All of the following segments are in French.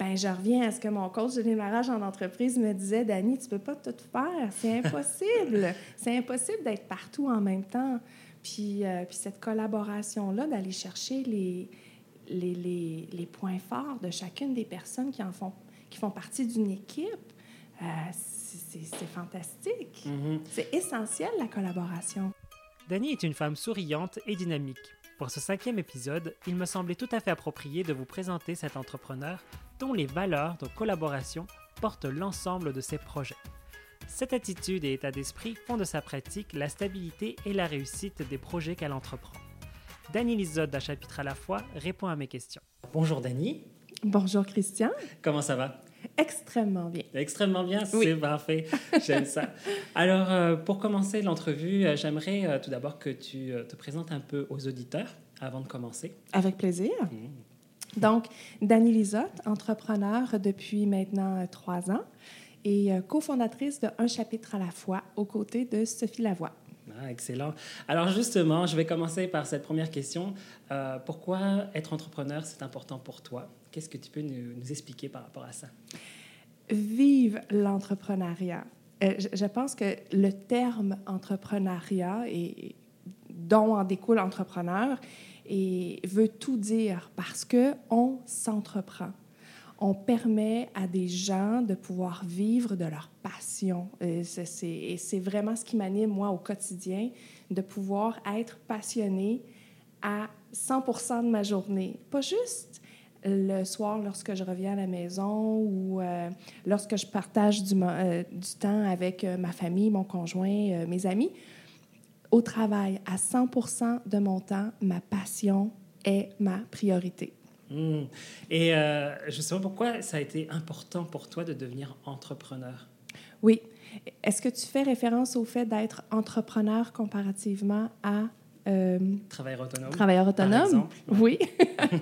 ben je reviens à ce que mon coach de démarrage en entreprise me disait, Dani, tu peux pas tout faire, c'est impossible. c'est impossible d'être partout en même temps. Puis, euh, puis cette collaboration-là, d'aller chercher les, les, les, les, points forts de chacune des personnes qui, en font, qui font partie d'une équipe, euh, c'est fantastique. Mm-hmm. C'est essentiel, la collaboration. Dani est une femme souriante et dynamique. Pour ce cinquième épisode, il me semblait tout à fait approprié de vous présenter cet entrepreneur dont les valeurs de collaboration portent l'ensemble de ses projets. Cette attitude et état d'esprit font de sa pratique la stabilité et la réussite des projets qu'elle entreprend. Dani Lisotte d'un chapitre à la fois répond à mes questions. Bonjour Dani. Bonjour Christian. Comment ça va? Extrêmement bien. Extrêmement bien, c'est parfait. J'aime ça. Alors, euh, pour commencer l'entrevue, euh, j'aimerais euh, tout d'abord que tu te présentes un peu aux auditeurs avant de commencer. Avec plaisir. Mmh. Donc, Dani Lisotte, entrepreneur depuis maintenant trois ans et cofondatrice de Un chapitre à la fois aux côtés de Sophie Lavoie. Ah, excellent. Alors justement, je vais commencer par cette première question. pourquoi être entrepreneur, c'est important pour toi? Qu'est-ce que tu peux nous, expliquer par rapport à ça? Vive l'entrepreneuriat. Euh, je, pense que le terme entrepreneuriat, et, dont en découle entrepreneur, et veut tout dire parce qu'on s'entreprend. On permet à des gens de pouvoir vivre de leur passion. Et c'est vraiment ce qui m'anime, moi, au quotidien, de pouvoir être passionné à 100% de ma journée. Pas juste le soir lorsque je reviens à la maison ou euh, lorsque je partage du, euh, temps avec euh, ma famille, mon conjoint, mes amis. Au travail, à 100 de mon temps, ma passion est ma priorité. Mmh. Et justement, pourquoi ça a été important pour toi de devenir entrepreneur? Oui. Est-ce que tu fais référence au fait d'être entrepreneur comparativement à euh, travailleur autonome. Travailleur autonome, oui.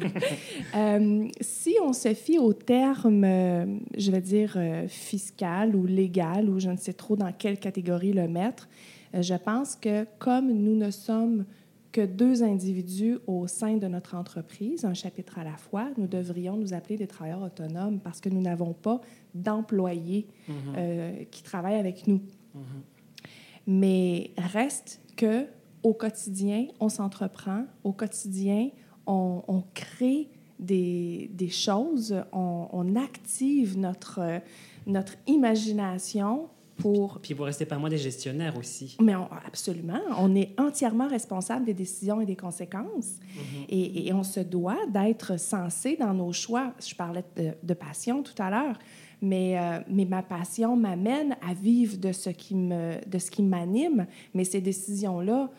euh, si on se fie au terme, euh, je vais dire, euh, fiscal ou légal, ou je ne sais trop dans quelle catégorie le mettre, je pense que comme nous ne sommes que deux individus au sein de notre entreprise, un chapitre à la fois, nous devrions nous appeler des travailleurs autonomes parce que nous n'avons pas d'employés mm-hmm. qui travaillent avec nous. Mm-hmm. Mais reste que au quotidien, on s'entreprend, au quotidien, on, crée des, des choses, on, active notre, notre imagination pour... Puis vous restez pas moins des gestionnaires aussi. Mais absolument. On est entièrement responsable des décisions et des conséquences. Mm-hmm. et, et, on se doit d'être sensé dans nos choix. Je parlais de, de passion tout à l'heure. Mais, euh, mais ma passion m'amène à vivre de ce qui me, de ce qui m'anime. Mais ces décisions-là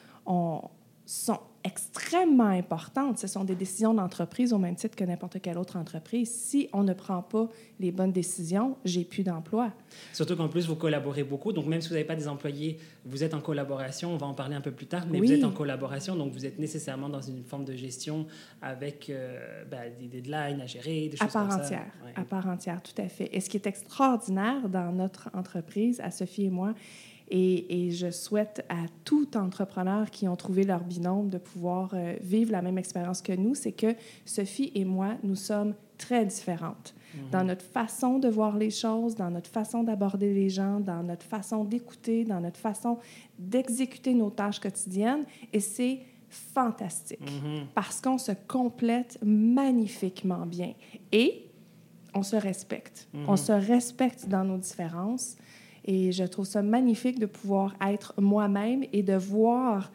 sont extrêmement importantes. Ce sont des décisions d'entreprise au même titre que n'importe quelle autre entreprise. Si on ne prend pas les bonnes décisions, j'ai plus d'emploi. Surtout qu'en plus, vous collaborez beaucoup. Donc, même si vous n'avez pas des employés, vous êtes en collaboration. On va en parler un peu plus tard, mais vous êtes en collaboration. Donc, vous êtes nécessairement dans une forme de gestion avec euh, ben, des deadlines à gérer, des choses à part comme entière, À part entière, tout à fait. Et ce qui est extraordinaire dans notre entreprise, à Sophie et moi, et, je souhaite à tout entrepreneur qui ont trouvé leur binôme de pouvoir euh, vivre la même expérience que nous, c'est que Sophie et moi, nous sommes très différentes mhm. dans notre façon de voir les choses, dans notre façon d'aborder les gens, dans notre façon d'écouter, dans notre façon d'exécuter nos tâches quotidiennes. Et c'est fantastique mhm. parce qu'on se complète magnifiquement bien et on se respecte. On mhm. se respecte dans nos différences. Et je trouve ça magnifique de pouvoir être moi-même et de voir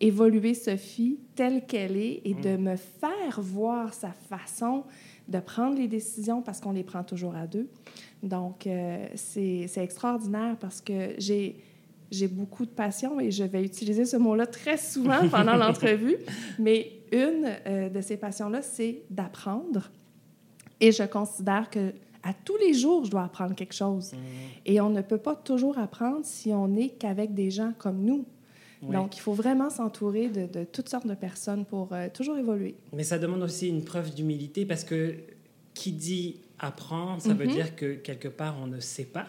évoluer Sophie telle qu'elle est et de mm. me faire voir sa façon de prendre les décisions parce qu'on les prend toujours à deux. Donc, euh, c'est extraordinaire parce que j'ai j'ai beaucoup de passion et je vais utiliser ce mot-là très souvent pendant l'entrevue, mais une euh, de ces passions-là, c'est d'apprendre. Et je considère que à tous les jours, je dois apprendre quelque chose. Mhm. Et on ne peut pas toujours apprendre si on n'est qu'avec des gens comme nous. Donc, il faut vraiment s'entourer de, toutes sortes de personnes pour euh, toujours évoluer. Mais ça demande aussi une preuve d'humilité parce que qui dit apprendre, ça veut mhm. dire que quelque part, on ne sait pas.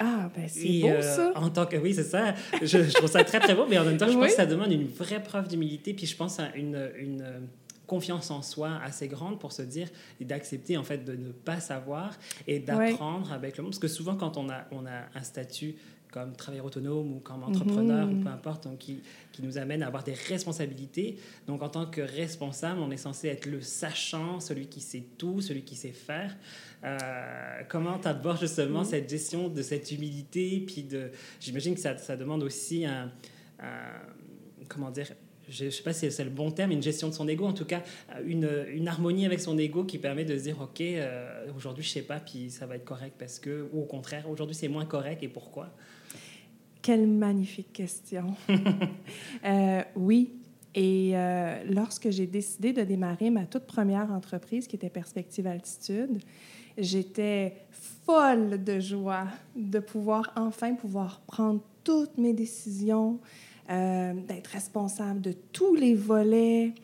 Ah, ben c'est beau, euh, ça! En tant que, oui, c'est ça. Je, trouve ça très, très beau, mais en même temps, je pense que ça demande une vraie preuve d'humilité. Puis je pense à une, une confiance en soi assez grande pour se dire et d'accepter en fait de ne pas savoir et d'apprendre avec le monde. Parce que souvent quand on a, on a un statut comme travailleur autonome ou comme entrepreneur ou mhm. peu importe, donc qui, qui, nous amène à avoir des responsabilités. Donc en tant que responsable, on est censé être le sachant, celui qui sait tout, celui qui sait faire. Euh, comment tu abordes justement mhm. cette gestion de cette humilité Puis de, j'imagine que ça, ça, demande aussi un, un comment dire je ne sais pas si c'est le bon terme, une gestion de son ego, en tout cas une, une harmonie avec son ego qui permet de se dire, OK, euh, aujourd'hui je ne sais pas, puis ça va être correct parce que, ou au contraire, aujourd'hui c'est moins correct et pourquoi? Quelle magnifique question. euh, oui, et euh, lorsque j'ai décidé de démarrer ma toute première entreprise qui était Perspective Altitude, j'étais folle de joie de pouvoir enfin pouvoir prendre toutes mes décisions, euh, d'être responsable de tous les volets.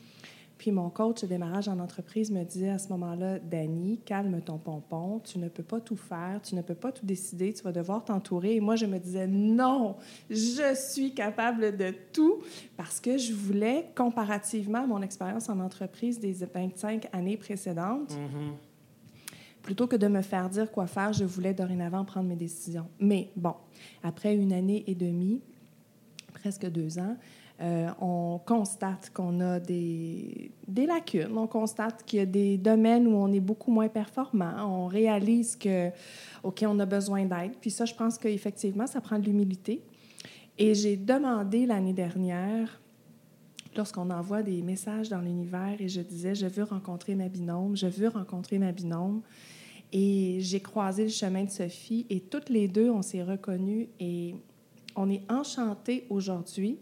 Puis mon coach de démarrage en entreprise me disait à ce moment-là, Dani, calme ton pompon, tu ne peux pas tout faire, tu ne peux pas tout décider, tu vas devoir t'entourer. Et moi, je me disais, non, je suis capable de tout parce que je voulais, comparativement à mon expérience en entreprise des 25 années précédentes, mm-hmm. plutôt que de me faire dire quoi faire, je voulais dorénavant prendre mes décisions. Mais bon, après une année et demie, presque deux ans, euh, on constate qu'on a des, lacunes, on constate qu'il y a des domaines où on est beaucoup moins performant, on réalise que, OK, on a besoin d'aide. Puis ça, je pense qu'effectivement, ça prend de l'humilité. Et j'ai demandé l'année dernière, lorsqu'on envoie des messages dans l'univers, et je disais, je veux rencontrer ma binôme, je veux rencontrer ma binôme. Et j'ai croisé le chemin de Sophie, et toutes les deux, on s'est reconnues, et on est enchantés aujourd'hui.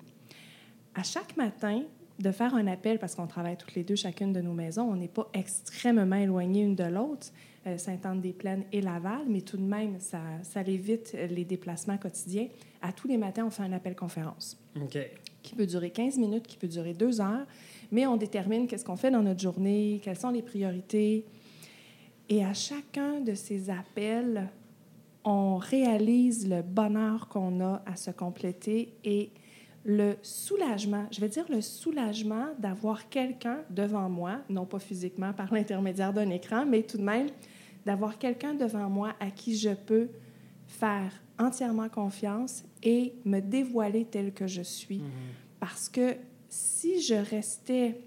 À chaque matin, de faire un appel, parce qu'on travaille toutes les deux, chacune de nos maisons, on n'est pas extrêmement éloignées une de l'autre, euh, Sainte-Anne-des-Plaines et Laval, mais tout de même, ça, ça évite les déplacements quotidiens. À tous les matins, on fait un appel conférence. Qui peut durer 15 minutes, qui peut durer deux heures, mais on détermine qu'est-ce qu'on fait dans notre journée, quelles sont les priorités. Et à chacun de ces appels, on réalise le bonheur qu'on a à se compléter et le soulagement, je vais dire le soulagement d'avoir quelqu'un devant moi, non pas physiquement par l'intermédiaire d'un écran, mais tout de même d'avoir quelqu'un devant moi à qui je peux faire entièrement confiance et me dévoiler tel que je suis. Mhm. Parce que si je restais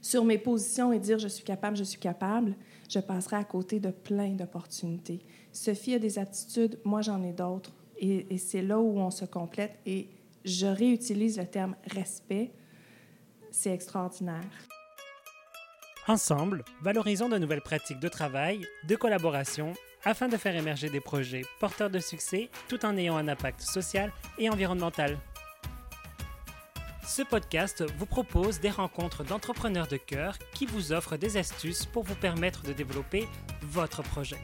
sur mes positions et dire je suis capable, je suis capable, je passerais à côté de plein d'opportunités. Sophie a des aptitudes, moi j'en ai d'autres. Et, c'est là où on se complète. Et je réutilise le terme respect. C'est extraordinaire. Ensemble, valorisons de nouvelles pratiques de travail, de collaboration, afin de faire émerger des projets porteurs de succès tout en ayant un impact social et environnemental. Ce podcast vous propose des rencontres d'entrepreneurs de cœur qui vous offrent des astuces pour vous permettre de développer votre projet.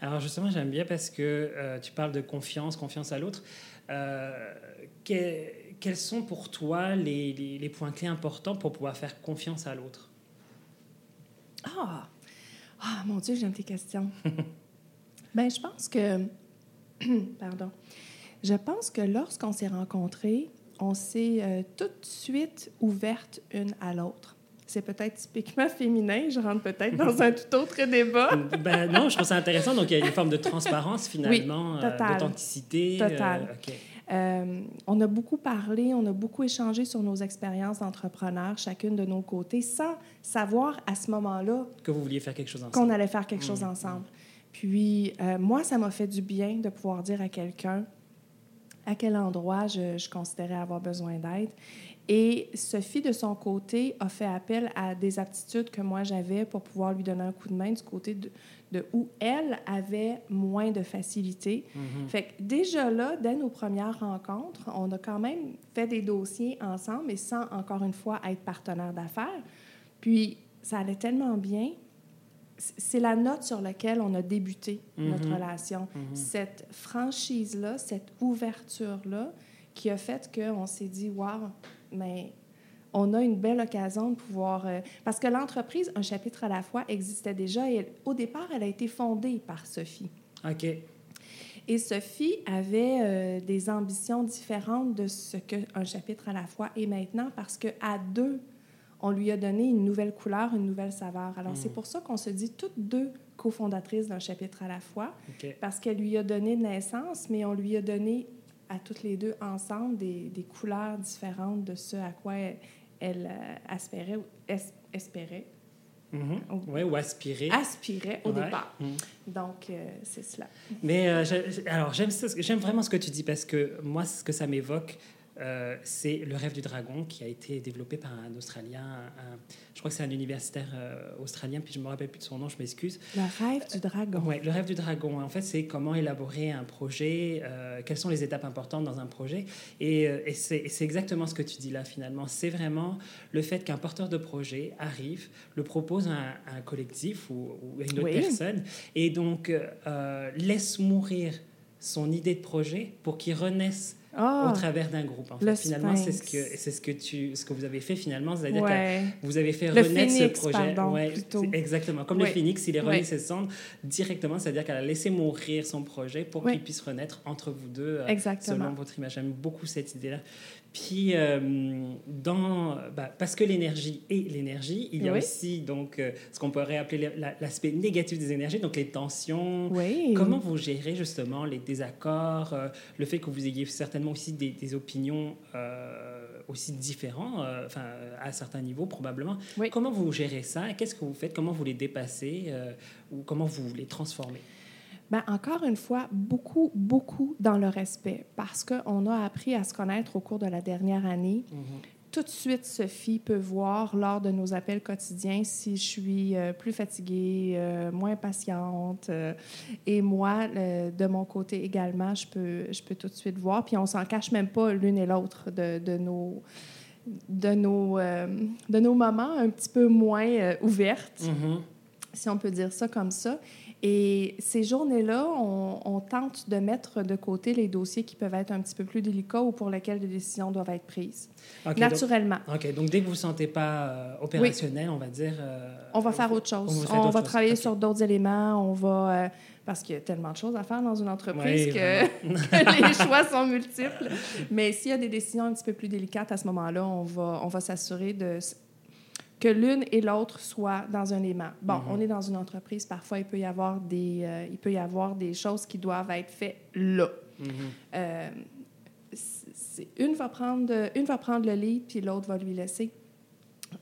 Alors justement, j'aime bien parce que euh, tu parles de confiance, confiance à l'autre. Euh, quels sont pour toi les, les, points clés importants pour pouvoir faire confiance à l'autre? Ah! ah, mon Dieu, j'aime tes questions. ben, je pense que... Pardon. Je pense que lorsqu'on s'est rencontrés, on s'est euh, tout de suite ouverte une à l'autre c'est peut-être typiquement féminin. Je rentre peut-être dans un tout autre débat. ben non, je trouve ça intéressant. Donc, il y a une forme de transparence, finalement, oui, euh, d'authenticité. Euh, total. Euh, on a beaucoup parlé, on a beaucoup échangé sur nos expériences d'entrepreneurs, chacune de nos côtés, sans savoir à ce moment-là... Que vous vouliez faire quelque chose ensemble. Qu'on allait faire quelque chose mmh. ensemble. Puis, moi, ça m'a fait du bien de pouvoir dire à quelqu'un à quel endroit je, je considérais avoir besoin d'aide. Et Sophie, de son côté, a fait appel à des aptitudes que moi j'avais pour pouvoir lui donner un coup de main du côté de, de où elle avait moins de facilité. Mm-hmm. Fait que déjà là, dès nos premières rencontres, on a quand même fait des dossiers ensemble, mais sans, encore une fois, être partenaire d'affaires. Puis, ça allait tellement bien. C'est la note sur laquelle on a débuté notre mm-hmm. relation. Mm-hmm. Cette franchise-là, cette ouverture-là, qui a fait qu'on s'est dit, wow, mais on a une belle occasion de pouvoir... Euh, parce que l'entreprise, un chapitre à la fois, existait déjà et au départ, elle a été fondée par Sophie. OK. Et Sophie avait euh, des ambitions différentes de ce qu'un chapitre à la fois est maintenant parce qu'à deux, on lui a donné une nouvelle couleur, une nouvelle saveur. Alors, c'est mm. pour ça qu'on se dit toutes deux cofondatrices d'un chapitre à la fois, parce qu'elle lui a donné naissance, mais on lui a donné à toutes les deux ensemble des, des couleurs différentes de ce à quoi elle, elle euh, aspirait, espérait. Mm Oui, ou aspirait. Aspirait au départ. Mm. Donc, euh, c'est cela. Mais euh, alors, j'aime vraiment ce que tu dis parce que moi, ce que ça m'évoque, euh, c'est Le rêve du dragon qui a été développé par un Australien, je crois que c'est un universitaire euh, australien, puis je ne me rappelle plus de son nom, je m'excuse. Le rêve du dragon. oui, le rêve du dragon. En fait, c'est comment élaborer un projet, euh, quelles sont les étapes importantes dans un projet. Et, c'est exactement ce que tu dis là, finalement. C'est vraiment le fait qu'un porteur de projet arrive, le propose à un, collectif ou, à une autre personne, et donc laisse mourir son idée de projet pour qu'il renaisse au travers d'un groupe. En fait. Finalement, c'est ce que c'est ce que tu ce que vous avez fait finalement, c'est-à-dire que vous avez fait renaître ce projet. Pardon, exactement, comme le phénix, il est remis ses cendres directement, c'est-à-dire qu'elle a laissé mourir son projet pour qu'il puisse renaître entre vous deux, euh, selon votre image. J'aime beaucoup cette idée-là. Puis, euh, dans, bah, parce que l'énergie est l'énergie, il y a aussi donc, euh, ce qu'on pourrait appeler l'aspect négatif des énergies, donc les tensions. Comment vous gérez justement les désaccords, euh, le fait que vous ayez certainement aussi des, opinions aussi différentes, enfin, à certains niveaux probablement. Comment vous gérez ça? Qu'est-ce que vous faites? Comment vous les dépassez Ou comment vous les transformez? Bien, encore une fois, beaucoup, beaucoup dans le respect, parce qu'on a appris à se connaître au cours de la dernière année. Mm-hmm. Tout de suite, Sophie peut voir lors de nos appels quotidiens si je suis euh, plus fatiguée, euh, moins patiente. Euh, et moi, de mon côté également, je peux, je peux tout de suite voir. Puis on s'en cache même pas l'une et l'autre de, de, nos de nos, de nos moments un petit peu moins ouvertes, mm-hmm. si on peut dire ça comme ça. Et ces journées-là, on, tente de mettre de côté les dossiers qui peuvent être un petit peu plus délicats ou pour lesquels des décisions doivent être prises. naturellement. OK. Donc, dès que vous ne vous sentez pas euh, opérationnel, on va dire... Euh, on va faire autre chose. On, va travailler sur d'autres éléments. On va... Euh, parce qu'il y a tellement de choses à faire dans une entreprise que, que, les choix sont multiples. Mais s'il y a des décisions un petit peu plus délicates à ce moment-là, on va, on va s'assurer de que l'une et l'autre soient dans un aimant. Bon, mm-hmm. on est dans une entreprise, parfois il peut y avoir des, euh, il peut y avoir des choses qui doivent être faites là. Mm-hmm. Euh, une, va prendre, une va prendre le lead, puis l'autre va lui laisser.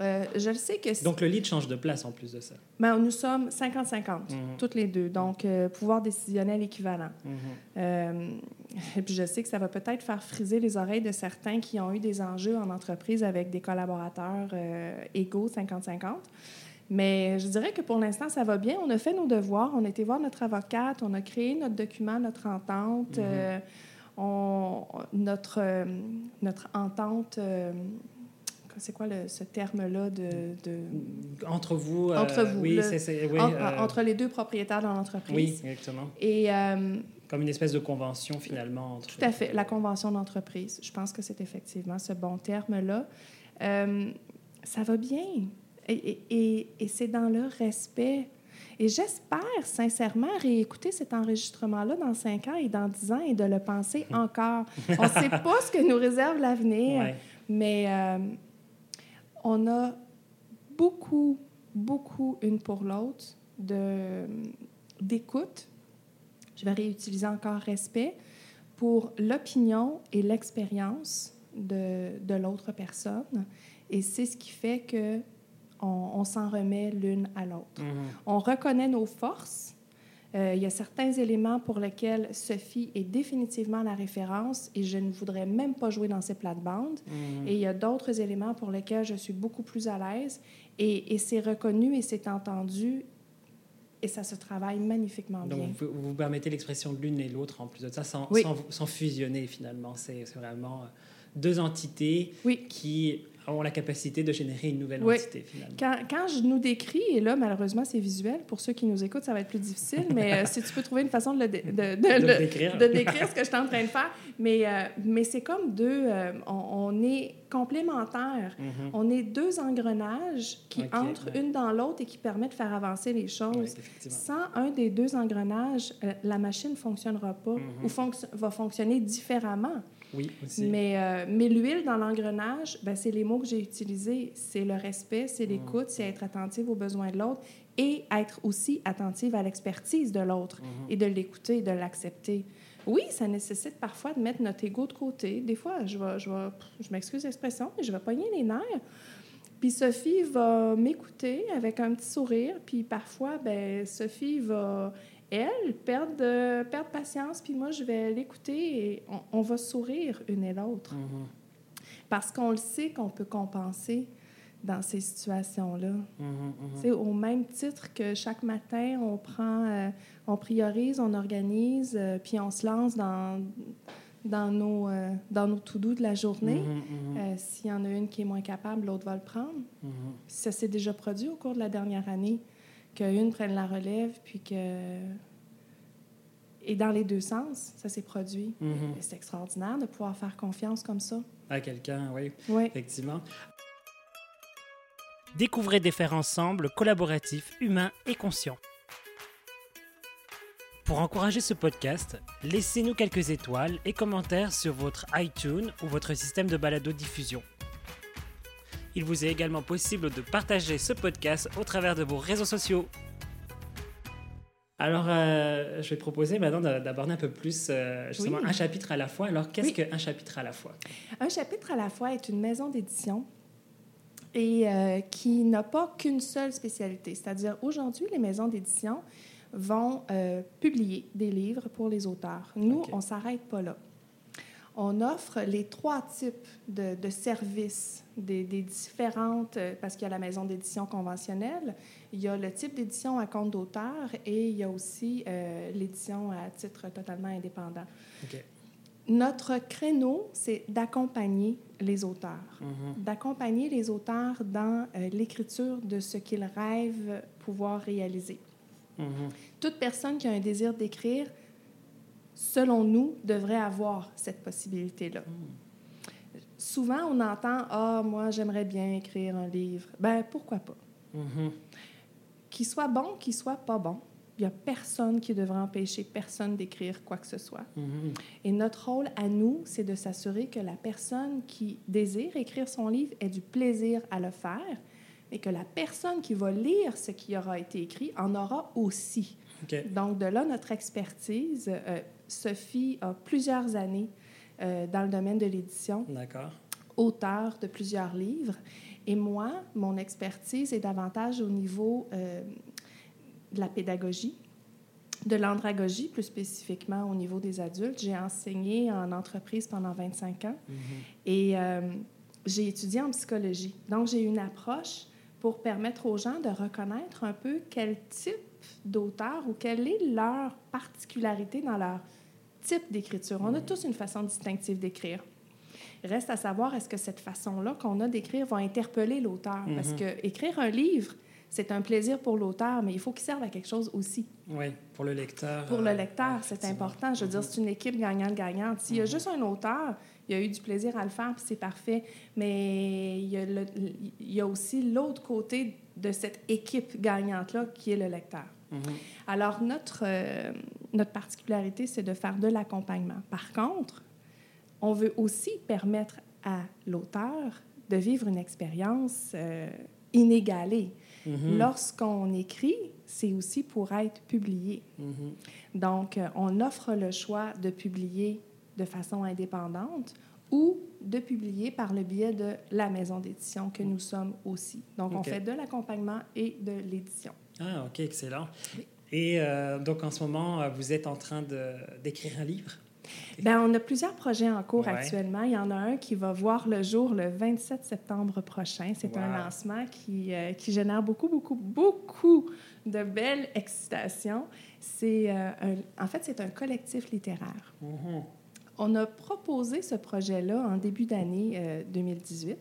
Euh, je le sais que... Donc, le lead change de place en plus de ça. Ben, nous sommes 50-50, mhm. toutes les deux. Donc, euh, pouvoir décisionnel équivalent. Mhm. Euh, et puis, je sais que ça va peut-être faire friser les oreilles de certains qui ont eu des enjeux en entreprise avec des collaborateurs égaux 50-50. Mais je dirais que pour l'instant, ça va bien. On a fait nos devoirs. On a été voir notre avocate. On a créé notre document, notre entente. Mhm. on, notre, notre entente c'est quoi ce terme-là de, Entre vous. Euh, entre vous. Oui, c'est... Oui, euh, entre les deux propriétaires de l'entreprise. Oui, exactement. Et... Euh, Comme une espèce de convention, finalement. Entre... Tout à fait. La convention d'entreprise. Je pense que c'est effectivement ce bon terme-là. ça va bien. Et, et, et c'est dans le respect. Et j'espère sincèrement réécouter cet enregistrement-là dans cinq ans et dans dix ans et de le penser encore. On ne sait pas ce que nous réserve l'avenir, mais on a beaucoup, beaucoup une pour l'autre d'écoute. Je vais réutiliser encore respect pour l'opinion et l'expérience de, de l'autre personne. Et c'est ce qui fait que on, s'en remet l'une à l'autre. Mm-hmm. On reconnaît nos forces euh, il y a certains éléments pour lesquels Sophie est définitivement la référence et je ne voudrais même pas jouer dans ces plates-bandes. Mm. Et il y a d'autres éléments pour lesquels je suis beaucoup plus à l'aise et, c'est reconnu et c'est entendu et ça se travaille magnifiquement bien. Donc, vous, vous permettez l'expression de l'une et l'autre en plus de ça, sans, sans, fusionner finalement. C'est vraiment euh, deux entités qui ont la capacité de générer une nouvelle entité, finalement. Quand, quand, je nous décris, et là, malheureusement, c'est visuel, pour ceux qui nous écoutent, ça va être plus difficile, mais euh, si tu peux trouver une façon de, le de, de, décrire. de, décrire. ce que je suis en train de faire. Mais, euh, mais c'est comme deux... Euh, on, est complémentaires. Mm-hmm. On est deux engrenages qui entrent une dans l'autre et qui permettent de faire avancer les choses. Sans un des deux engrenages, la machine ne fonctionnera pas mm-hmm. ou va fonctionner différemment. Oui, aussi. Mais, euh, mais l'huile dans l'engrenage, ben, c'est les mots que j'ai utilisés. C'est le respect, c'est l'écoute, c'est être attentive aux besoins de l'autre et être aussi attentive à l'expertise de l'autre et de l'écouter, de l'accepter. Oui, ça nécessite parfois de mettre notre ego de côté. Des fois, je, vais, je, vais, je m'excuse l'expression, mais je vais pogner les nerfs. Puis Sophie va m'écouter avec un petit sourire. Puis parfois, ben Sophie va, elle, perdre, perdre patience. Puis moi, je vais l'écouter et on, va sourire une et l'autre. Parce qu'on le sait qu'on peut compenser dans ces situations-là. C'est Au même titre que chaque matin, on prend, euh, on priorise, on organise, euh, puis on se lance dans, dans nos, euh, dans nos to-do de la journée. S'il y en a une qui est moins capable, l'autre va le prendre. Ça s'est déjà produit au cours de la dernière année, qu'une prenne la relève, puis que... Et dans les deux sens, ça s'est produit. C'est extraordinaire de pouvoir faire confiance comme ça. À quelqu'un, oui. Oui. Effectivement. Découvrez des faire ensemble collaboratifs, humains et conscients. Pour encourager ce podcast, laissez-nous quelques étoiles et commentaires sur votre iTunes ou votre système de balado-diffusion. Il vous est également possible de partager ce podcast au travers de vos réseaux sociaux. Alors, euh, je vais proposer maintenant d'aborder un peu plus euh, justement un chapitre à la fois. Alors, qu'est-ce qu'un chapitre à la fois? Un chapitre à la fois est une maison d'édition et euh, qui n'a pas qu'une seule spécialité. C'est-à-dire, aujourd'hui, les maisons d'édition vont publier des livres pour les auteurs. Nous, on ne s'arrête pas là. On offre les trois types de, services des, différentes, euh, parce qu'il y a la maison d'édition conventionnelle, il y a le type d'édition à compte d'auteur et il y a aussi l'édition à titre totalement indépendant. Notre créneau, c'est d'accompagner les auteurs, mhm. d'accompagner les auteurs dans euh, l'écriture de ce qu'ils rêvent pouvoir réaliser. Mhm. Toute personne qui a un désir d'écrire, selon nous, devrait avoir cette possibilité-là. Souvent, on entend Ah, moi, j'aimerais bien écrire un livre. Ben, pourquoi pas? Qu'il soit bon, qu'il soit pas bon, il n'y a personne qui devrait empêcher personne d'écrire quoi que ce soit. Mm-hmm. Et notre rôle à nous, c'est de s'assurer que la personne qui désire écrire son livre ait du plaisir à le faire, mais que la personne qui va lire ce qui aura été écrit en aura aussi. Donc, de là, notre expertise. Euh, Sophie a plusieurs années euh, dans le domaine de l'édition. D'accord. Auteur de plusieurs livres. Et moi, mon expertise est davantage au niveau euh, de la pédagogie, de l'andragogie, plus spécifiquement au niveau des adultes. J'ai enseigné en entreprise pendant 25 ans mm-hmm. et euh, j'ai étudié en psychologie. Donc, j'ai une approche pour permettre aux gens de reconnaître un peu quel type d'auteur ou quelle est leur particularité dans leur type d'écriture. On a mm-hmm. tous une façon distinctive d'écrire. Reste à savoir, est-ce que cette façon-là qu'on a d'écrire va interpeller l'auteur? Parce mm-hmm. que écrire un livre, c'est un plaisir pour l'auteur, mais il faut qu'il serve à quelque chose aussi. Oui, pour le lecteur. Pour le euh, lecteur, c'est important. Je veux dire, c'est une équipe gagnante-gagnante. S'il y a mhm. juste un auteur, il a eu du plaisir à le faire, puis c'est parfait. Mais il y a, il y a aussi l'autre côté de cette équipe gagnante-là qui est le lecteur. Alors, notre, euh, notre particularité, c'est de faire de l'accompagnement. Par contre, on veut aussi permettre à l'auteur de vivre une expérience euh, inégalée. Mm-hmm. Lorsqu'on écrit, c'est aussi pour être publié. Mm-hmm. Donc, euh, on offre le choix de publier de façon indépendante ou de publier par le biais de la maison d'édition que nous sommes aussi. Donc, on fait de l'accompagnement et de l'édition. Ah, OK, excellent. Et euh, donc, en ce moment, euh, vous êtes en train d'écrire un livre? Bien, on a plusieurs projets en cours actuellement. Il y en a un qui va voir le jour le 27 septembre prochain. C'est un lancement qui, euh, qui, génère beaucoup, beaucoup, beaucoup de belles excitations. C'est euh, en fait, c'est un collectif littéraire. On a proposé ce projet-là en début d'année 2018 euh,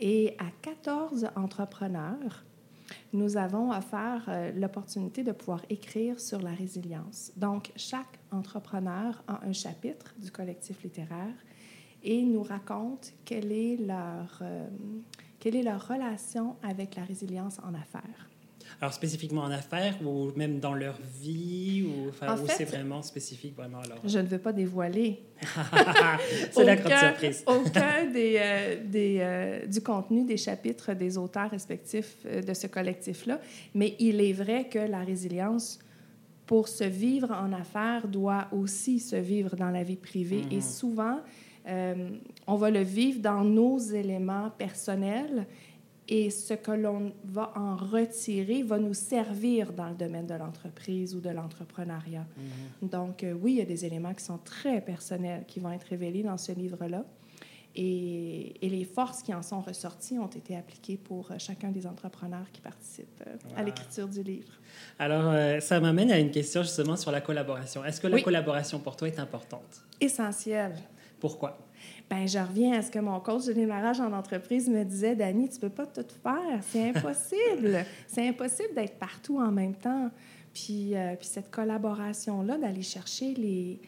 et à 14 entrepreneurs nous avons offert euh, l'opportunité de pouvoir écrire sur la résilience. Donc, chaque entrepreneur a un chapitre du collectif littéraire et nous raconte quelle est leur, euh, quelle est leur relation avec la résilience en affaires. Alors spécifiquement en affaires ou même dans leur vie ou, enfin, c'est vraiment spécifique vraiment alors... Je ne veux pas dévoiler. c'est la grande surprise. aucun des, euh, des euh, du contenu des chapitres des auteurs respectifs euh, de ce collectif-là, mais il est vrai que la résilience pour se vivre en affaires doit aussi se vivre dans la vie privée. Et mhm. souvent, on va le vivre dans nos éléments personnels et ce que l'on va en retirer va nous servir dans le domaine de l'entreprise ou de l'entrepreneuriat. Mhm. Donc, euh, oui, il y a des éléments qui sont très personnels qui vont être révélés dans ce livre-là. Et, les forces qui en sont ressorties ont été appliquées pour euh, chacun des entrepreneurs qui participent euh, à l'écriture du livre. Alors, euh, ça m'amène à une question justement sur la collaboration. Est-ce que la collaboration pour toi est importante? Essentielle. Pourquoi? Ben, je reviens à ce que mon coach de démarrage en entreprise me disait, Dani, tu peux pas tout faire, c'est impossible. c'est impossible d'être partout en même temps. Puis, puis cette collaboration-là, d'aller chercher les,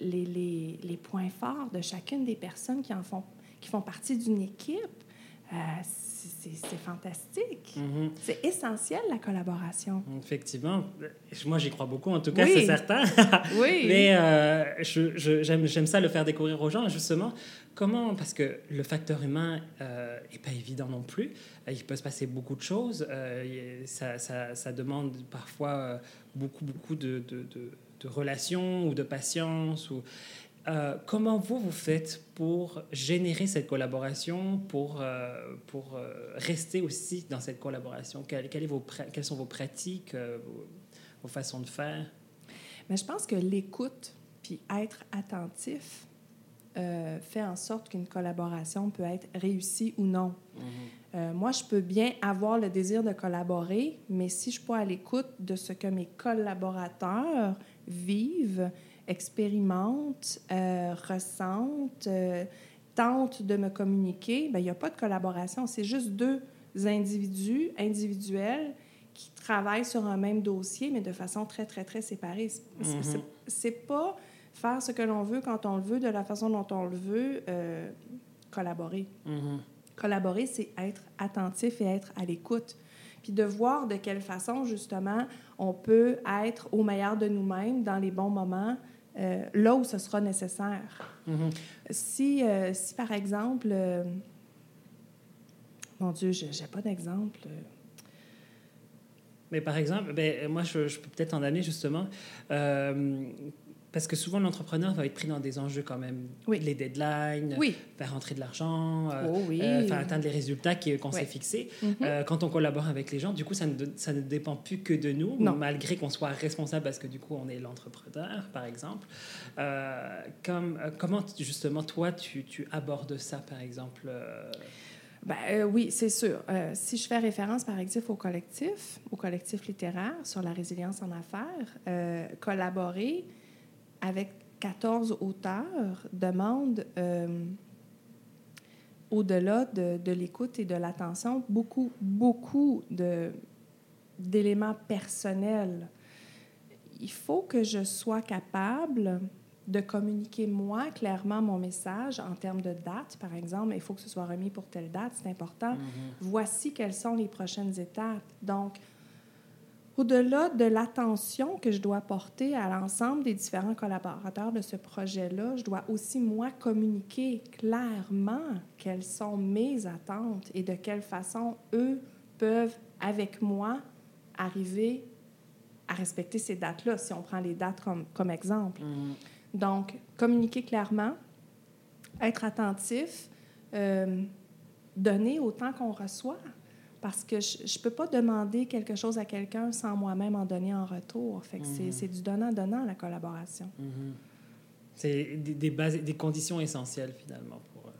les, les, les, points forts de chacune des personnes qui, en font, qui font partie d'une équipe. Euh, c'est fantastique. Mm-hmm. C'est essentiel, la collaboration. Effectivement. Moi, j'y crois beaucoup, en tout cas, c'est certain. oui. Mais euh, j'aime ça le faire découvrir aux gens, justement. Comment? Parce que le facteur humain n'est euh, pas évident non plus. Il peut se passer beaucoup de choses. ça, ça, ça, demande parfois beaucoup, beaucoup de, de, de relations ou de patience ou euh, comment vous vous faites pour générer cette collaboration, pour, euh, pour euh, rester aussi dans cette collaboration? Quelles, vos, sont vos pratiques, vos, façons de faire? Mais je pense que l'écoute puis être attentif fait en sorte qu'une collaboration peut être réussie ou non. Mm-hmm. moi, je peux bien avoir le désir de collaborer, mais si je suis pas à l'écoute de ce que mes collaborateurs vivent, expérimentent, euh, ressentent, euh, tentent de me communiquer, ben, il n'y a pas de collaboration. C'est juste deux individus individuels qui travaillent sur un même dossier, mais de façon très, très, très séparée. C'est mm-hmm. pas faire ce que l'on veut quand on le veut, de la façon dont on le veut, euh, collaborer. Mm-hmm. Collaborer, c'est être attentif et être à l'écoute puis de voir de quelle façon, justement, on peut être au meilleur de nous-mêmes dans les bons moments, euh, là où ce sera nécessaire. Mm-hmm. si, euh, si, par exemple, mon Dieu, je n'ai pas d'exemple. Mais par exemple, ben, moi, je, je peux peut-être en donner justement. Parce que souvent, l'entrepreneur va être pris dans des enjeux quand même. Les deadlines, faire rentrer de l'argent, euh, oh euh, atteindre les résultats qu'on s'est fixés. Mm-hmm. Euh, quand on collabore avec les gens, du coup, ça ne, ça ne dépend plus que de nous, malgré qu'on soit responsable parce que du coup, on est l'entrepreneur, par exemple. comme, comment, justement, toi, tu, tu, abordes ça, par exemple ben, oui, c'est sûr. si je fais référence, par exemple, au collectif, au collectif littéraire sur la résilience en affaires, collaborer, avec 14 auteurs, demande, euh, au-delà de, de l'écoute et de l'attention, beaucoup, beaucoup d'éléments personnels. Il faut que je sois capable de communiquer moi clairement mon message en termes de date, par exemple. Il faut que ce soit remis pour telle date, c'est important. Mm-hmm. Voici quelles sont les prochaines étapes. Donc, au-delà de l'attention que je dois porter à l'ensemble des différents collaborateurs de ce projet-là, je dois aussi, moi, communiquer clairement quelles sont mes attentes et de quelle façon eux peuvent, avec moi, arriver à respecter ces dates-là, si on prend les dates comme, comme exemple. Mm. Donc, communiquer clairement, être attentif, euh, donner autant qu'on reçoit parce que je ne peux pas demander quelque chose à quelqu'un sans moi-même en donner en retour. Fait que c'est mhm. du donnant-donnant, la collaboration. Mhm. C'est des, bases, des conditions essentielles, finalement. pour... Euh,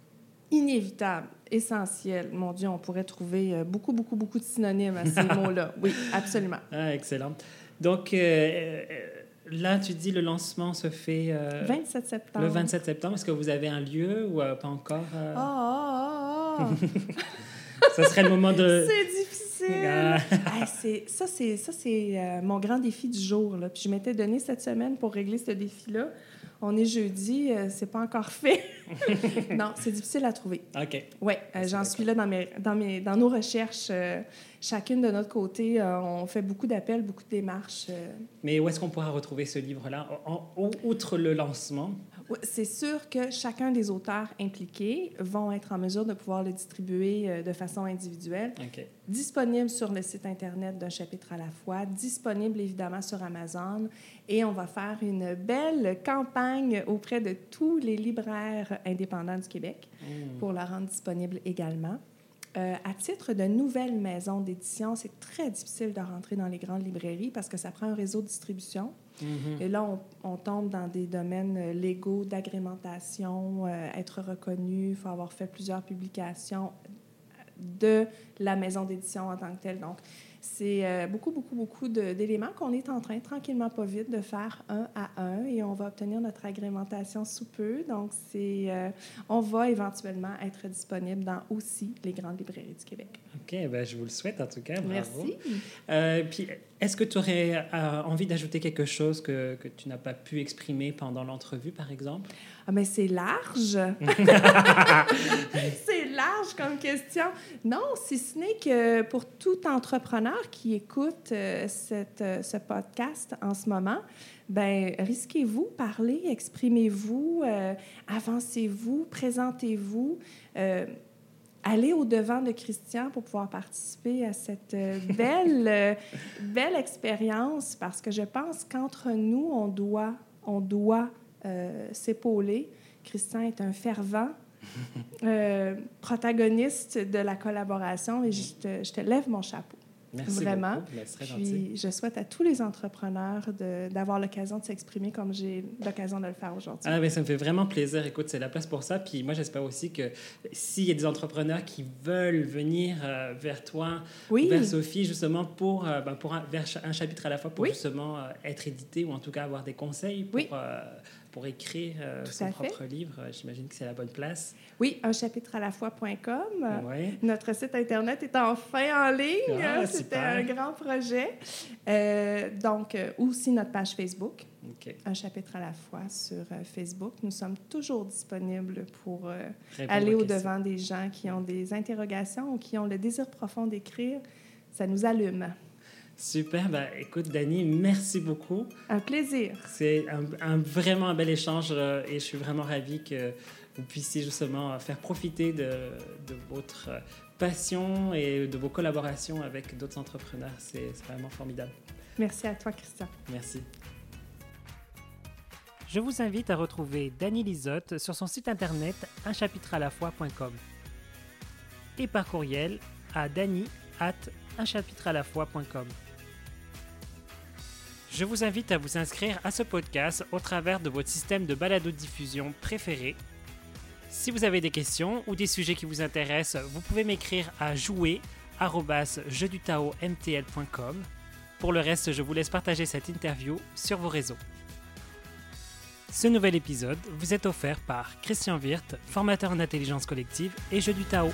Inévitable, essentiel. Mon Dieu, on pourrait trouver euh, beaucoup, beaucoup, beaucoup de synonymes à ces mots-là. Oui, absolument. Ah, excellent. Donc, euh, là, tu dis le lancement se fait... 27 septembre. Le 27 septembre. Est-ce que vous avez un lieu ou pas encore? Ah, oh, oh, oh. Ça serait le moment de. c'est difficile. Ah. ça, c'est ça, c'est euh, mon grand défi du jour. Là. Puis je m'étais donné cette semaine pour régler ce défi-là. On est jeudi, euh, c'est pas encore fait. non, c'est difficile à trouver. OK. Oui, euh, j'en suis là dans, mes, dans, mes, dans nos recherches. chacune de notre côté, on fait beaucoup d'appels, beaucoup de démarches. Mais où est-ce qu'on pourra retrouver ce livre-là, outre le lancement? C'est sûr que chacun des auteurs impliqués vont être en mesure de pouvoir le distribuer de façon individuelle. Disponible sur le site Internet d'un chapitre à la fois, disponible évidemment sur Amazon. Et on va faire une belle campagne auprès de tous les libraires indépendants du Québec mmh. pour la rendre disponible également. Euh, à titre de nouvelle maison d'édition, c'est très difficile de rentrer dans les grandes librairies parce que ça prend un réseau de distribution. Mhm. Et là, on, tombe dans des domaines légaux d'agrémentation, euh, être reconnu, il faut avoir fait plusieurs publications de la maison d'édition en tant que telle. Donc, c'est euh, beaucoup, beaucoup, beaucoup d'éléments qu'on est en train, tranquillement, pas vite, de faire un à un et on va obtenir notre agrémentation sous peu. Donc, c'est, euh, on va éventuellement être disponible dans aussi les grandes librairies du Québec. OK, ben, je vous le souhaite en tout cas. Bravo. Merci. Euh, puis, est-ce que tu aurais envie d'ajouter quelque chose que, que tu n'as pas pu exprimer pendant l'entrevue, par exemple? Ah, mais c'est large. c'est large comme question. Non, si ce n'est que pour tout entrepreneur qui écoute euh, cette, euh, ce podcast en ce moment, ben risquez-vous, parlez, exprimez-vous, euh, avancez-vous, présentez-vous. allez au-devant de Christian pour pouvoir participer à cette belle, belle expérience parce que je pense qu'entre nous, on doit, on doit s'épauler. Christian est un fervent euh, protagoniste de la collaboration et je te, je te lève mon chapeau. Merci Vraiment. Beaucoup. Ben, Puis, je souhaite à tous les entrepreneurs d'avoir l'occasion de s'exprimer comme j'ai l'occasion de le faire aujourd'hui. Ah, ben, ça me fait vraiment plaisir. Écoute, c'est la place pour ça. Puis moi, j'espère aussi que s'il y a des entrepreneurs qui veulent venir euh, vers toi, vers Sophie, justement, pour, ben, pour un, vers un chapitre à la fois, pour justement être édité ou en tout cas avoir des conseils pour pour écrire euh, son propre livre. Euh, j'imagine que c'est la bonne place. Oui, un chapitre à la fois.com. Notre site Internet est enfin en ligne. Ah, C'était un grand projet. Euh, donc, aussi notre page Facebook. Un chapitre à la fois sur Facebook. Nous sommes toujours disponibles pour aller au-devant des gens qui ont des interrogations ou qui ont le désir profond d'écrire. Ça nous allume. Super. Ben, écoute, Dani, merci beaucoup. Un plaisir. C'est un, vraiment un bel échange euh, et je suis vraiment ravie que vous puissiez justement faire profiter de, de votre passion et de vos collaborations avec d'autres entrepreneurs. C'est vraiment formidable. Merci à toi, Christian. Merci. Je vous invite à retrouver Dani Lisotte sur son site internet unchapitre-à-la-fois.com et par courriel à dani at unchapitre-à-la-fois.com. Je vous invite à vous inscrire à ce podcast au travers de votre système de balado-diffusion préféré. Si vous avez des questions ou des sujets qui vous intéressent, vous pouvez m'écrire à jouer@jeudutaomtl.com. Pour le reste, je vous laisse partager cette interview sur vos réseaux. Ce nouvel épisode vous est offert par Christian Wirth, formateur en intelligence collective et Jeux du Tao.